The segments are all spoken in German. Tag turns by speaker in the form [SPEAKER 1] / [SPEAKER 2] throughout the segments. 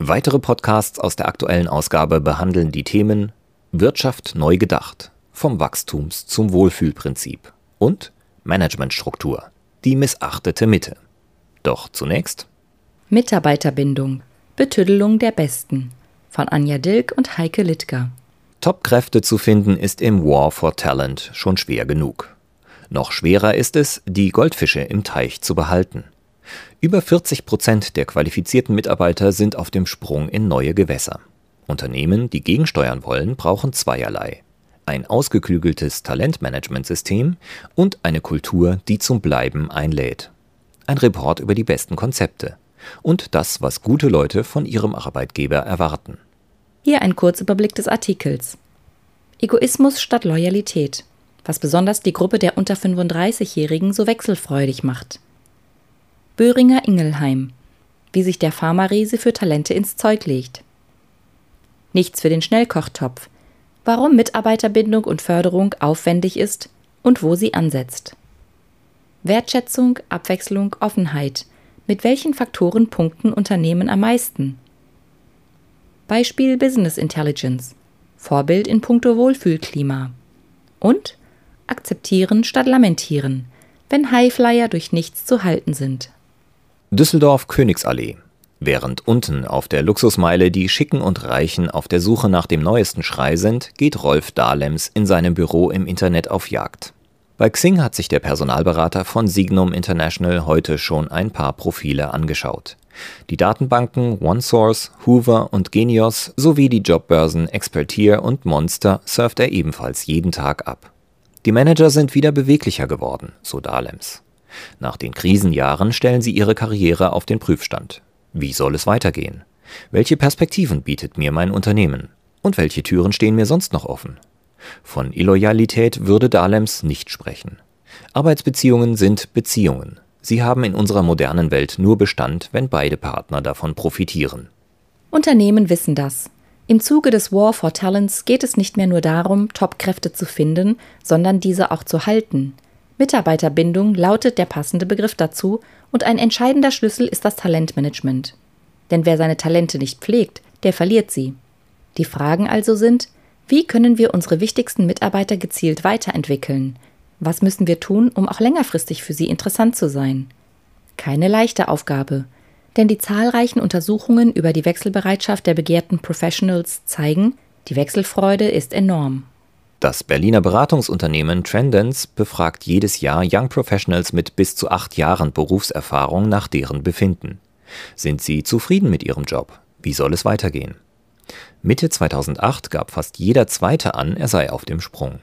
[SPEAKER 1] Weitere Podcasts aus der aktuellen Ausgabe behandeln die Themen Wirtschaft neu gedacht, vom Wachstums zum Wohlfühlprinzip und Managementstruktur, die missachtete Mitte. Doch zunächst
[SPEAKER 2] Mitarbeiterbindung, Betüddelung der Besten von Anja Dilk und Heike Littger.
[SPEAKER 1] Top-Kräfte zu finden ist im War for Talent schon schwer genug. Noch schwerer ist es, die Goldfische im Teich zu behalten. Über 40 Prozent der qualifizierten Mitarbeiter sind auf dem Sprung in neue Gewässer. Unternehmen, die gegensteuern wollen, brauchen zweierlei. Ein ausgeklügeltes Talentmanagementsystem und eine Kultur, die zum Bleiben einlädt. Ein Report über die besten Konzepte und das, was gute Leute von ihrem Arbeitgeber erwarten.
[SPEAKER 2] Hier ein Kurzüberblick des Artikels. Egoismus statt Loyalität, was besonders die Gruppe der unter 35-Jährigen so wechselfreudig macht. Böhringer Ingelheim. Wie sich der Pharmariese für Talente ins Zeug legt. Nichts für den Schnellkochtopf. Warum Mitarbeiterbindung und Förderung aufwendig ist und wo sie ansetzt. Wertschätzung, Abwechslung, Offenheit. Mit welchen Faktoren punkten Unternehmen am meisten? Beispiel Business Intelligence. Vorbild in puncto Wohlfühlklima. Und akzeptieren statt lamentieren, wenn Highflyer durch nichts zu halten sind.
[SPEAKER 1] Düsseldorf Königsallee. Während unten auf der Luxusmeile die Schicken und Reichen auf der Suche nach dem neuesten Schrei sind, geht Rolf Dahlems in seinem Büro im Internet auf Jagd. Bei Xing hat sich der Personalberater von Signum International heute schon ein paar Profile angeschaut. Die Datenbanken OneSource, Hoover und Genios sowie die Jobbörsen Expertier und Monster surft er ebenfalls jeden Tag ab. Die Manager sind wieder beweglicher geworden, so Dahlems. Nach den Krisenjahren stellen sie ihre Karriere auf den Prüfstand. Wie soll es weitergehen? Welche Perspektiven bietet mir mein Unternehmen? Und welche Türen stehen mir sonst noch offen? Von Illoyalität würde Dahlems nicht sprechen. Arbeitsbeziehungen sind Beziehungen. Sie haben in unserer modernen Welt nur Bestand, wenn beide Partner davon profitieren.
[SPEAKER 2] Unternehmen wissen das. Im Zuge des War for Talents geht es nicht mehr nur darum, Top-Kräfte zu finden, sondern diese auch zu halten – Mitarbeiterbindung lautet der passende Begriff dazu und ein entscheidender Schlüssel ist das Talentmanagement. Denn wer seine Talente nicht pflegt, der verliert sie. Die Fragen also sind, wie können wir unsere wichtigsten Mitarbeiter gezielt weiterentwickeln? Was müssen wir tun, um auch längerfristig für sie interessant zu sein? Keine leichte Aufgabe, denn die zahlreichen Untersuchungen über die Wechselbereitschaft der begehrten Professionals zeigen, die Wechselfreude ist enorm.
[SPEAKER 1] Das Berliner Beratungsunternehmen Trendance befragt jedes Jahr Young Professionals mit bis zu acht Jahren Berufserfahrung nach deren Befinden. Sind sie zufrieden mit ihrem Job? Wie soll es weitergehen? Mitte 2008 gab fast jeder Zweite an, er sei auf dem Sprung.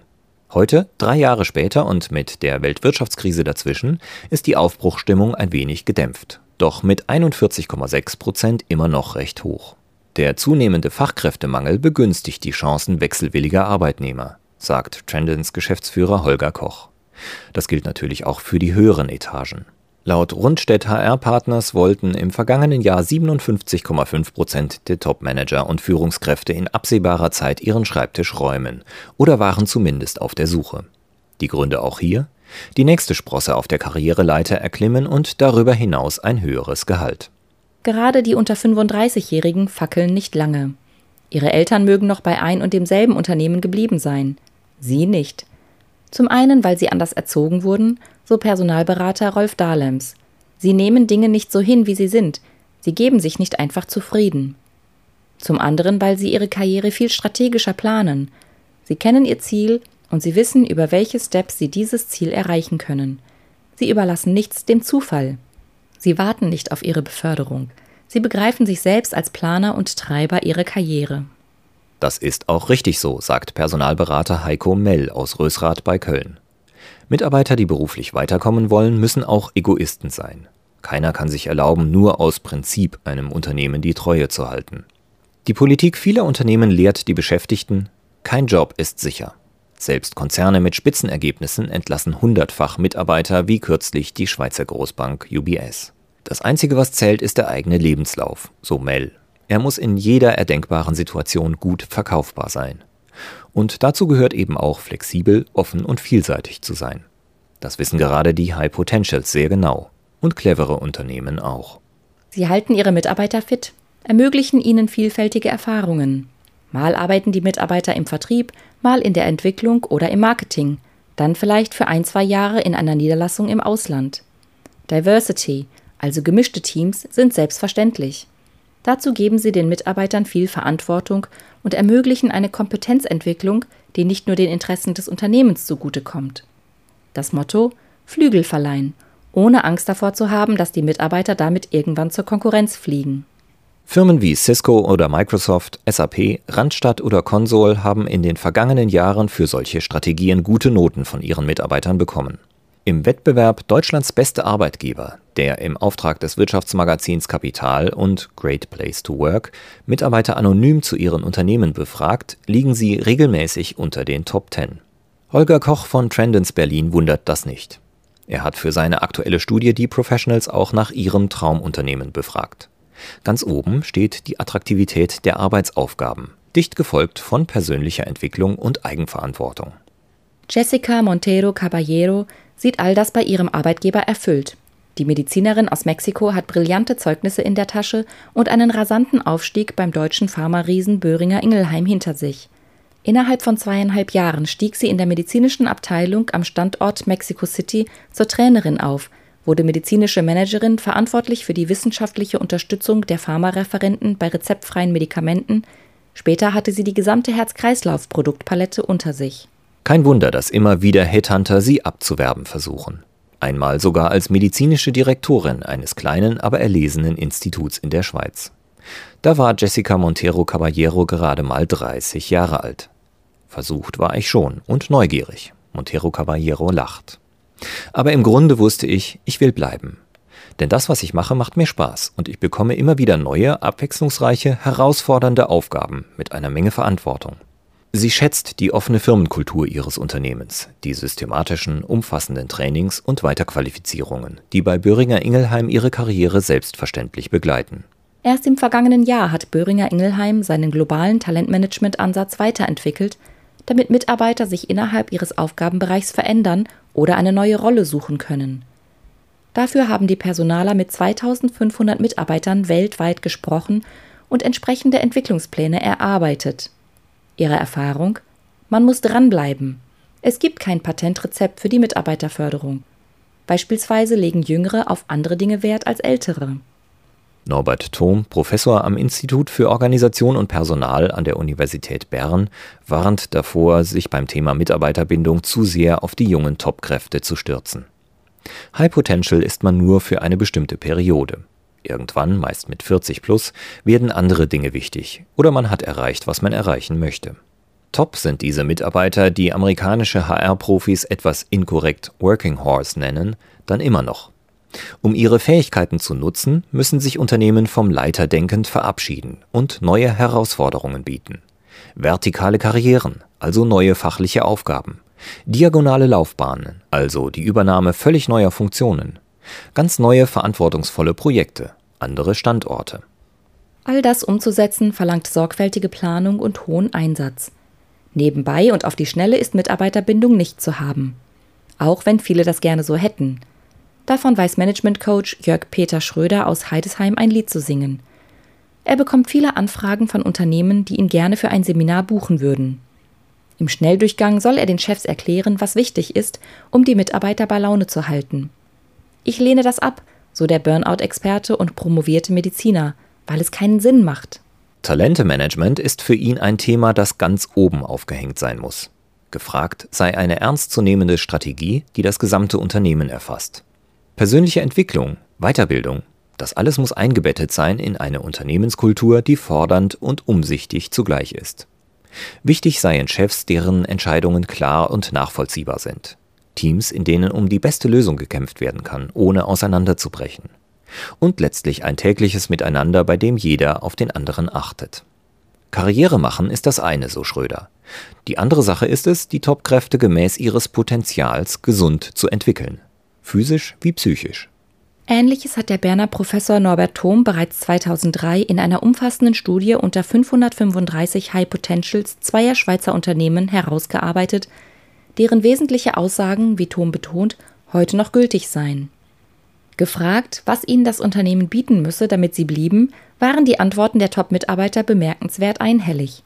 [SPEAKER 1] Heute, drei Jahre später und mit der Weltwirtschaftskrise dazwischen, ist die Aufbruchstimmung ein wenig gedämpft, doch mit 41,6 Prozent immer noch recht hoch. Der zunehmende Fachkräftemangel begünstigt die Chancen wechselwilliger Arbeitnehmer sagt Trendens Geschäftsführer Holger Koch. Das gilt natürlich auch für die höheren Etagen. Laut Rundstedt HR Partners wollten im vergangenen Jahr 57,5 Prozent der Topmanager und Führungskräfte in absehbarer Zeit ihren Schreibtisch räumen oder waren zumindest auf der Suche. Die Gründe auch hier? Die nächste Sprosse auf der Karriereleiter erklimmen und darüber hinaus ein höheres Gehalt.
[SPEAKER 2] Gerade die unter 35-Jährigen fackeln nicht lange. Ihre Eltern mögen noch bei ein und demselben Unternehmen geblieben sein. Sie nicht. Zum einen, weil sie anders erzogen wurden, so Personalberater Rolf Dahlems. Sie nehmen Dinge nicht so hin, wie sie sind. Sie geben sich nicht einfach zufrieden. Zum anderen, weil sie ihre Karriere viel strategischer planen. Sie kennen ihr Ziel und sie wissen, über welche Steps sie dieses Ziel erreichen können. Sie überlassen nichts dem Zufall. Sie warten nicht auf ihre Beförderung. Sie begreifen sich selbst als Planer und Treiber ihrer Karriere.
[SPEAKER 1] Das ist auch richtig so, sagt Personalberater Heiko Mell aus Rösrath bei Köln. Mitarbeiter, die beruflich weiterkommen wollen, müssen auch Egoisten sein. Keiner kann sich erlauben, nur aus Prinzip einem Unternehmen die Treue zu halten. Die Politik vieler Unternehmen lehrt die Beschäftigten, kein Job ist sicher. Selbst Konzerne mit Spitzenergebnissen entlassen hundertfach Mitarbeiter, wie kürzlich die Schweizer Großbank UBS. Das Einzige, was zählt, ist der eigene Lebenslauf, so Mel. Er muss in jeder erdenkbaren Situation gut verkaufbar sein. Und dazu gehört eben auch flexibel, offen und vielseitig zu sein. Das wissen gerade die High Potentials sehr genau und clevere Unternehmen auch.
[SPEAKER 2] Sie halten ihre Mitarbeiter fit, ermöglichen ihnen vielfältige Erfahrungen. Mal arbeiten die Mitarbeiter im Vertrieb, mal in der Entwicklung oder im Marketing, dann vielleicht für ein, zwei Jahre in einer Niederlassung im Ausland. Diversity, also gemischte Teams, sind selbstverständlich. Dazu geben sie den Mitarbeitern viel Verantwortung und ermöglichen eine Kompetenzentwicklung, die nicht nur den Interessen des Unternehmens zugutekommt. Das Motto Flügel verleihen, ohne Angst davor zu haben, dass die Mitarbeiter damit irgendwann zur Konkurrenz fliegen.
[SPEAKER 1] Firmen wie Cisco oder Microsoft, SAP, Randstadt oder Consol haben in den vergangenen Jahren für solche Strategien gute Noten von ihren Mitarbeitern bekommen. Im Wettbewerb Deutschlands beste Arbeitgeber, der im Auftrag des Wirtschaftsmagazins Kapital und Great Place to Work Mitarbeiter anonym zu ihren Unternehmen befragt, liegen sie regelmäßig unter den Top 10. Holger Koch von Trendens Berlin wundert das nicht. Er hat für seine aktuelle Studie die Professionals auch nach ihrem Traumunternehmen befragt. Ganz oben steht die Attraktivität der Arbeitsaufgaben, dicht gefolgt von persönlicher Entwicklung und Eigenverantwortung.
[SPEAKER 2] Jessica Montero Caballero sieht all das bei ihrem Arbeitgeber erfüllt. Die Medizinerin aus Mexiko hat brillante Zeugnisse in der Tasche und einen rasanten Aufstieg beim deutschen Pharma-Riesen Böhringer Ingelheim hinter sich. Innerhalb von zweieinhalb Jahren stieg sie in der medizinischen Abteilung am Standort Mexico City zur Trainerin auf wurde medizinische Managerin verantwortlich für die wissenschaftliche Unterstützung der Pharmareferenten bei rezeptfreien Medikamenten. Später hatte sie die gesamte Herz-Kreislauf-Produktpalette unter sich.
[SPEAKER 1] Kein Wunder, dass immer wieder Headhunter sie abzuwerben versuchen. Einmal sogar als medizinische Direktorin eines kleinen, aber erlesenen Instituts in der Schweiz. Da war Jessica Montero Caballero gerade mal 30 Jahre alt. Versucht war ich schon und neugierig. Montero Caballero lacht. Aber im Grunde wusste ich, ich will bleiben. Denn das, was ich mache, macht mir Spaß und ich bekomme immer wieder neue, abwechslungsreiche, herausfordernde Aufgaben mit einer Menge Verantwortung. Sie schätzt die offene Firmenkultur ihres Unternehmens, die systematischen, umfassenden Trainings und Weiterqualifizierungen, die bei Böhringer Ingelheim ihre Karriere selbstverständlich begleiten.
[SPEAKER 2] Erst im vergangenen Jahr hat Böhringer Ingelheim seinen globalen Talentmanagement-Ansatz weiterentwickelt, damit Mitarbeiter sich innerhalb ihres Aufgabenbereichs verändern oder eine neue Rolle suchen können. Dafür haben die Personaler mit 2500 Mitarbeitern weltweit gesprochen und entsprechende Entwicklungspläne erarbeitet. Ihre Erfahrung? Man muss dranbleiben. Es gibt kein Patentrezept für die Mitarbeiterförderung. Beispielsweise legen Jüngere auf andere Dinge Wert als Ältere.
[SPEAKER 1] Norbert Thom, Professor am Institut für Organisation und Personal an der Universität Bern, warnt davor, sich beim Thema Mitarbeiterbindung zu sehr auf die jungen Topkräfte zu stürzen. High Potential ist man nur für eine bestimmte Periode. Irgendwann, meist mit 40 plus, werden andere Dinge wichtig oder man hat erreicht, was man erreichen möchte. Top sind diese Mitarbeiter, die amerikanische HR-Profis etwas inkorrekt Working Horse nennen, dann immer noch. Um ihre Fähigkeiten zu nutzen, müssen sich Unternehmen vom Leiterdenkend verabschieden und neue Herausforderungen bieten. Vertikale Karrieren, also neue fachliche Aufgaben. Diagonale Laufbahnen, also die Übernahme völlig neuer Funktionen. Ganz neue verantwortungsvolle Projekte, andere Standorte.
[SPEAKER 2] All das umzusetzen verlangt sorgfältige Planung und hohen Einsatz. Nebenbei und auf die Schnelle ist Mitarbeiterbindung nicht zu haben. Auch wenn viele das gerne so hätten – Davon weiß Management-Coach Jörg Peter Schröder aus Heidesheim ein Lied zu singen. Er bekommt viele Anfragen von Unternehmen, die ihn gerne für ein Seminar buchen würden. Im Schnelldurchgang soll er den Chefs erklären, was wichtig ist, um die Mitarbeiter bei Laune zu halten. Ich lehne das ab, so der Burnout-Experte und promovierte Mediziner, weil es keinen Sinn macht.
[SPEAKER 1] Talentemanagement ist für ihn ein Thema, das ganz oben aufgehängt sein muss. Gefragt sei eine ernstzunehmende Strategie, die das gesamte Unternehmen erfasst. Persönliche Entwicklung, Weiterbildung, das alles muss eingebettet sein in eine Unternehmenskultur, die fordernd und umsichtig zugleich ist. Wichtig seien Chefs, deren Entscheidungen klar und nachvollziehbar sind. Teams, in denen um die beste Lösung gekämpft werden kann, ohne auseinanderzubrechen. Und letztlich ein tägliches Miteinander, bei dem jeder auf den anderen achtet. Karriere machen ist das eine, so Schröder. Die andere Sache ist es, die Topkräfte gemäß ihres Potenzials gesund zu entwickeln. Physisch wie psychisch.
[SPEAKER 2] Ähnliches hat der Berner Professor Norbert Thom bereits 2003 in einer umfassenden Studie unter 535 High Potentials zweier Schweizer Unternehmen herausgearbeitet, deren wesentliche Aussagen, wie Thom betont, heute noch gültig seien. Gefragt, was ihnen das Unternehmen bieten müsse, damit sie blieben, waren die Antworten der Top-Mitarbeiter bemerkenswert einhellig.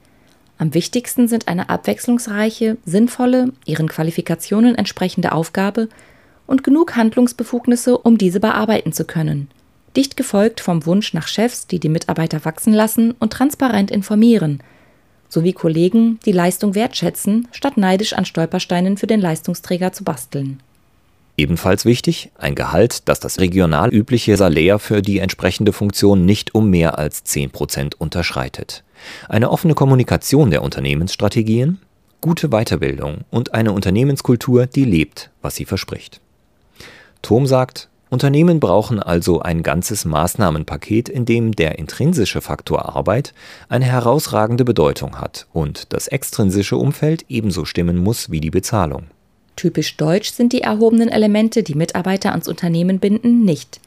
[SPEAKER 2] Am wichtigsten sind eine abwechslungsreiche, sinnvolle, ihren Qualifikationen entsprechende Aufgabe und genug Handlungsbefugnisse, um diese bearbeiten zu können. Dicht gefolgt vom Wunsch nach Chefs, die die Mitarbeiter wachsen lassen und transparent informieren, sowie Kollegen, die Leistung wertschätzen, statt neidisch an Stolpersteinen für den Leistungsträger zu basteln.
[SPEAKER 1] Ebenfalls wichtig, ein Gehalt, das das regional übliche Salär für die entsprechende Funktion nicht um mehr als 10% unterschreitet. Eine offene Kommunikation der Unternehmensstrategien, gute Weiterbildung und eine Unternehmenskultur, die lebt, was sie verspricht. Thom sagt, Unternehmen brauchen also ein ganzes Maßnahmenpaket, in dem der intrinsische Faktor Arbeit eine herausragende Bedeutung hat und das extrinsische Umfeld ebenso stimmen muss wie die Bezahlung.
[SPEAKER 2] Typisch deutsch sind die erhobenen Elemente, die Mitarbeiter ans Unternehmen binden, nicht.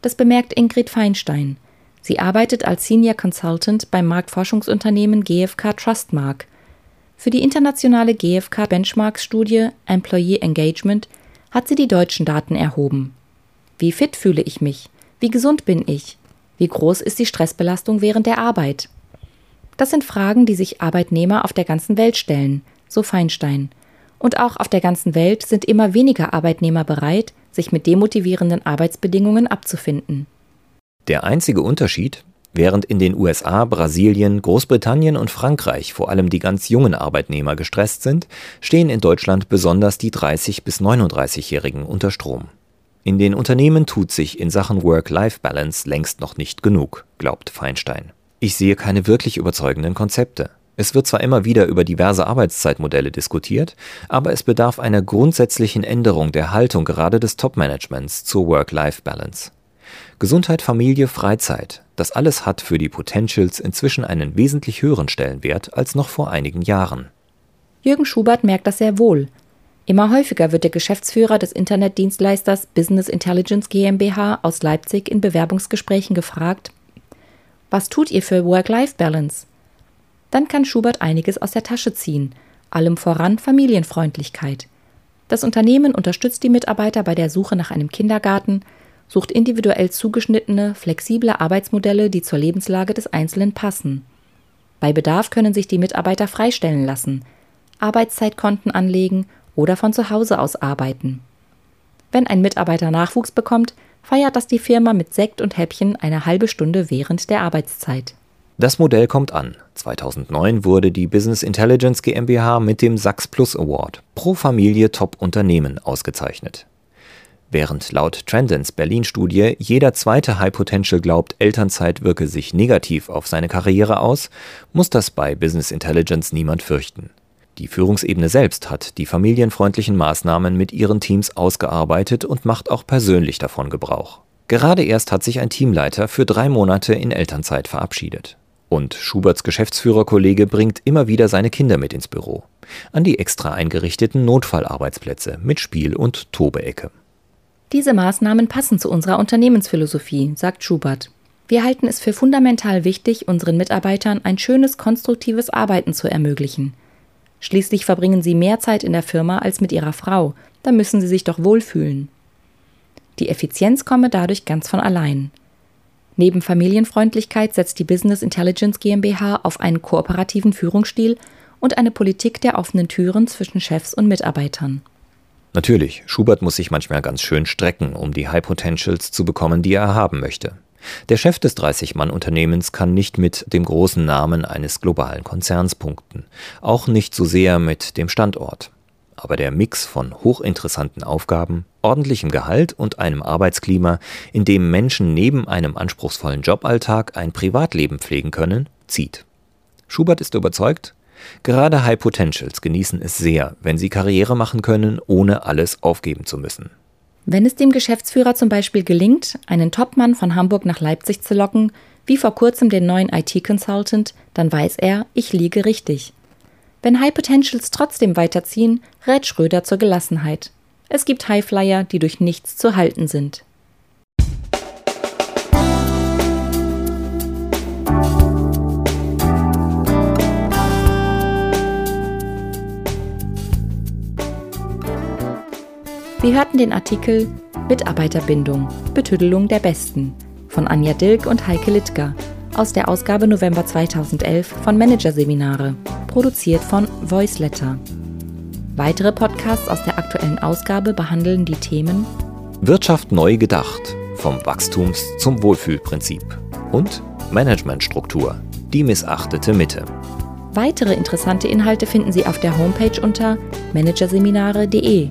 [SPEAKER 2] Das bemerkt Ingrid Feinstein. Sie arbeitet als Senior Consultant beim Marktforschungsunternehmen GfK Trustmark. Für die internationale GfK Benchmarks-Studie Employee Engagement hat sie die deutschen Daten erhoben. Wie fit fühle ich mich? Wie gesund bin ich? Wie groß ist die Stressbelastung während der Arbeit? Das sind Fragen, die sich Arbeitnehmer auf der ganzen Welt stellen, so Feinstein. Und auch auf der ganzen Welt sind immer weniger Arbeitnehmer bereit, sich mit demotivierenden Arbeitsbedingungen abzufinden.
[SPEAKER 1] Der einzige Unterschied, während in den USA, Brasilien, Großbritannien und Frankreich vor allem die ganz jungen Arbeitnehmer gestresst sind, stehen in Deutschland besonders die 30 bis 39-Jährigen unter Strom. In den Unternehmen tut sich in Sachen Work-Life-Balance längst noch nicht genug, glaubt Feinstein. Ich sehe keine wirklich überzeugenden Konzepte. Es wird zwar immer wieder über diverse Arbeitszeitmodelle diskutiert, aber es bedarf einer grundsätzlichen Änderung der Haltung gerade des Top-Managements zur Work-Life-Balance. Gesundheit, Familie, Freizeit, das alles hat für die Potentials inzwischen einen wesentlich höheren Stellenwert als noch vor einigen Jahren.
[SPEAKER 2] Jürgen Schubert merkt das sehr wohl. Immer häufiger wird der Geschäftsführer des Internetdienstleisters Business Intelligence GmbH aus Leipzig in Bewerbungsgesprächen gefragt, was tut ihr für Work-Life-Balance? dann kann Schubert einiges aus der Tasche ziehen, allem voran Familienfreundlichkeit. Das Unternehmen unterstützt die Mitarbeiter bei der Suche nach einem Kindergarten, sucht individuell zugeschnittene, flexible Arbeitsmodelle, die zur Lebenslage des Einzelnen passen. Bei Bedarf können sich die Mitarbeiter freistellen lassen, Arbeitszeitkonten anlegen oder von zu Hause aus arbeiten. Wenn ein Mitarbeiter Nachwuchs bekommt, feiert das die Firma mit Sekt und Häppchen eine halbe Stunde während der Arbeitszeit.
[SPEAKER 1] Das Modell kommt an. 2009 wurde die Business Intelligence GmbH mit dem Sachs Plus Award pro Familie Top Unternehmen ausgezeichnet. Während laut Trendens Berlin-Studie jeder zweite High Potential glaubt, Elternzeit wirke sich negativ auf seine Karriere aus, muss das bei Business Intelligence niemand fürchten. Die Führungsebene selbst hat die familienfreundlichen Maßnahmen mit ihren Teams ausgearbeitet und macht auch persönlich davon Gebrauch. Gerade erst hat sich ein Teamleiter für drei Monate in Elternzeit verabschiedet. Und Schuberts Geschäftsführerkollege bringt immer wieder seine Kinder mit ins Büro. An die extra eingerichteten Notfallarbeitsplätze mit Spiel- und Tobeecke.
[SPEAKER 2] Diese Maßnahmen passen zu unserer Unternehmensphilosophie, sagt Schubert. Wir halten es für fundamental wichtig, unseren Mitarbeitern ein schönes, konstruktives Arbeiten zu ermöglichen. Schließlich verbringen sie mehr Zeit in der Firma als mit ihrer Frau, da müssen sie sich doch wohlfühlen. Die Effizienz komme dadurch ganz von allein. Neben Familienfreundlichkeit setzt die Business Intelligence GmbH auf einen kooperativen Führungsstil und eine Politik der offenen Türen zwischen Chefs und Mitarbeitern.
[SPEAKER 1] Natürlich, Schubert muss sich manchmal ganz schön strecken, um die High Potentials zu bekommen, die er haben möchte. Der Chef des 30-Mann-Unternehmens kann nicht mit dem großen Namen eines globalen Konzerns punkten, auch nicht so sehr mit dem Standort aber der Mix von hochinteressanten Aufgaben, ordentlichem Gehalt und einem Arbeitsklima, in dem Menschen neben einem anspruchsvollen Joballtag ein Privatleben pflegen können, zieht. Schubert ist überzeugt, gerade High Potentials genießen es sehr, wenn sie Karriere machen können, ohne alles aufgeben zu müssen.
[SPEAKER 2] Wenn es dem Geschäftsführer zum Beispiel gelingt, einen Topmann von Hamburg nach Leipzig zu locken, wie vor kurzem den neuen IT-Consultant, dann weiß er, ich liege richtig. Wenn High Potentials trotzdem weiterziehen, rät Schröder zur Gelassenheit. Es gibt Highflyer, die durch nichts zu halten sind. Sie hörten den Artikel Mitarbeiterbindung, Betüdelung der Besten von Anja Dilk und Heike Littger aus der Ausgabe November 2011 von Managerseminare, produziert von Voiceletter. Weitere Podcasts aus der aktuellen Ausgabe behandeln die Themen
[SPEAKER 1] Wirtschaft neu gedacht, vom Wachstums- zum Wohlfühlprinzip und Managementstruktur, die missachtete Mitte.
[SPEAKER 2] Weitere interessante Inhalte finden Sie auf der Homepage unter managerseminare.de